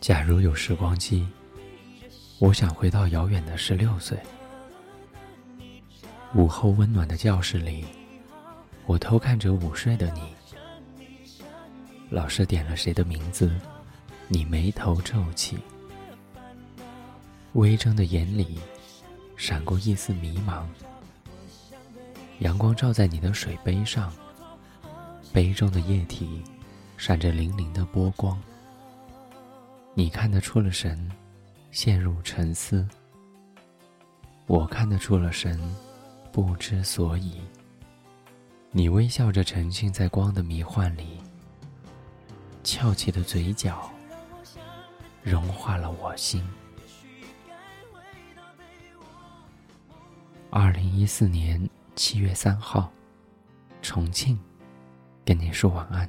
假如有时光机，我想回到遥远的十六岁。午后温暖的教室里，我偷看着午睡的你。老师点了谁的名字，你眉头皱起。微睁的眼里，闪过一丝迷茫。阳光照在你的水杯上，杯中的液体闪着粼粼的波光。你看得出了神，陷入沉思；我看得出了神，不知所以。你微笑着沉浸在光的迷幻里，翘起的嘴角融化了我心。二零一四年七月三号，重庆，跟你说晚安。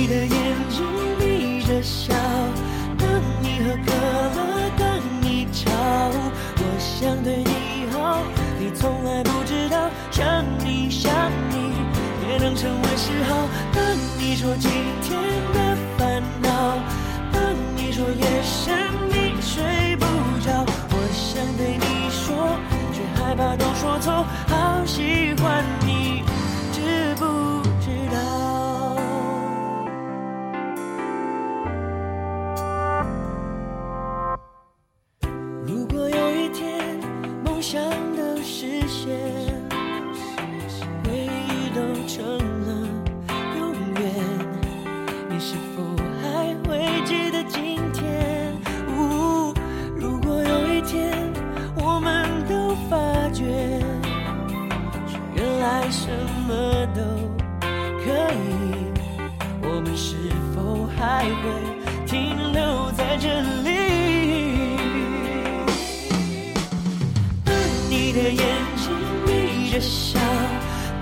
你的眼睛眯着笑，当你喝可乐，当你吵，我想对你好，你从来不知道，想你想你也能成为嗜好。当你说今天的原来什么都可以，我们是否还会停留在这里？当你的眼睛眯着笑，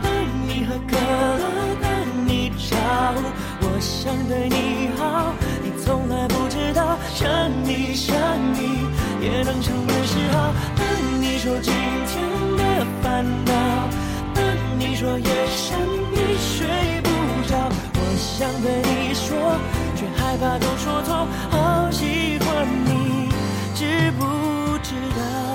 当你喝可乐，当你吵，我想对你好，你从来不知道，想你想你也能成为嗜好。当你说今天的烦恼，说夜深你睡不着，我想对你说，却害怕都说错，好喜欢你，知不知道？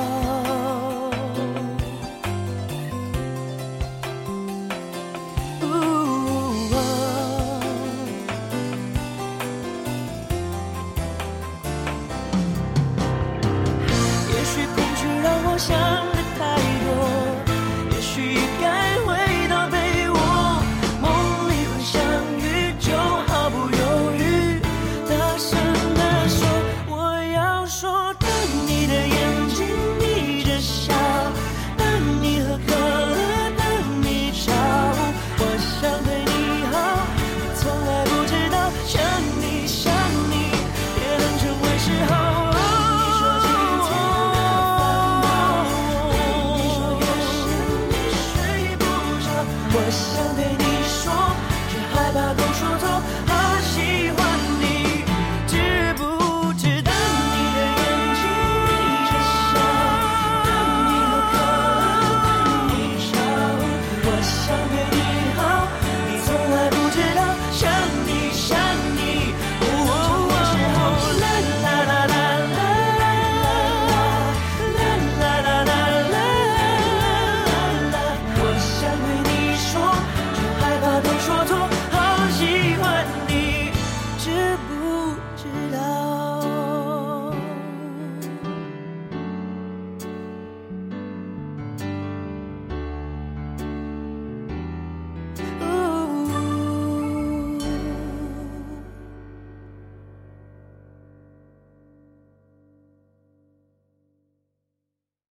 对你说却害怕都说错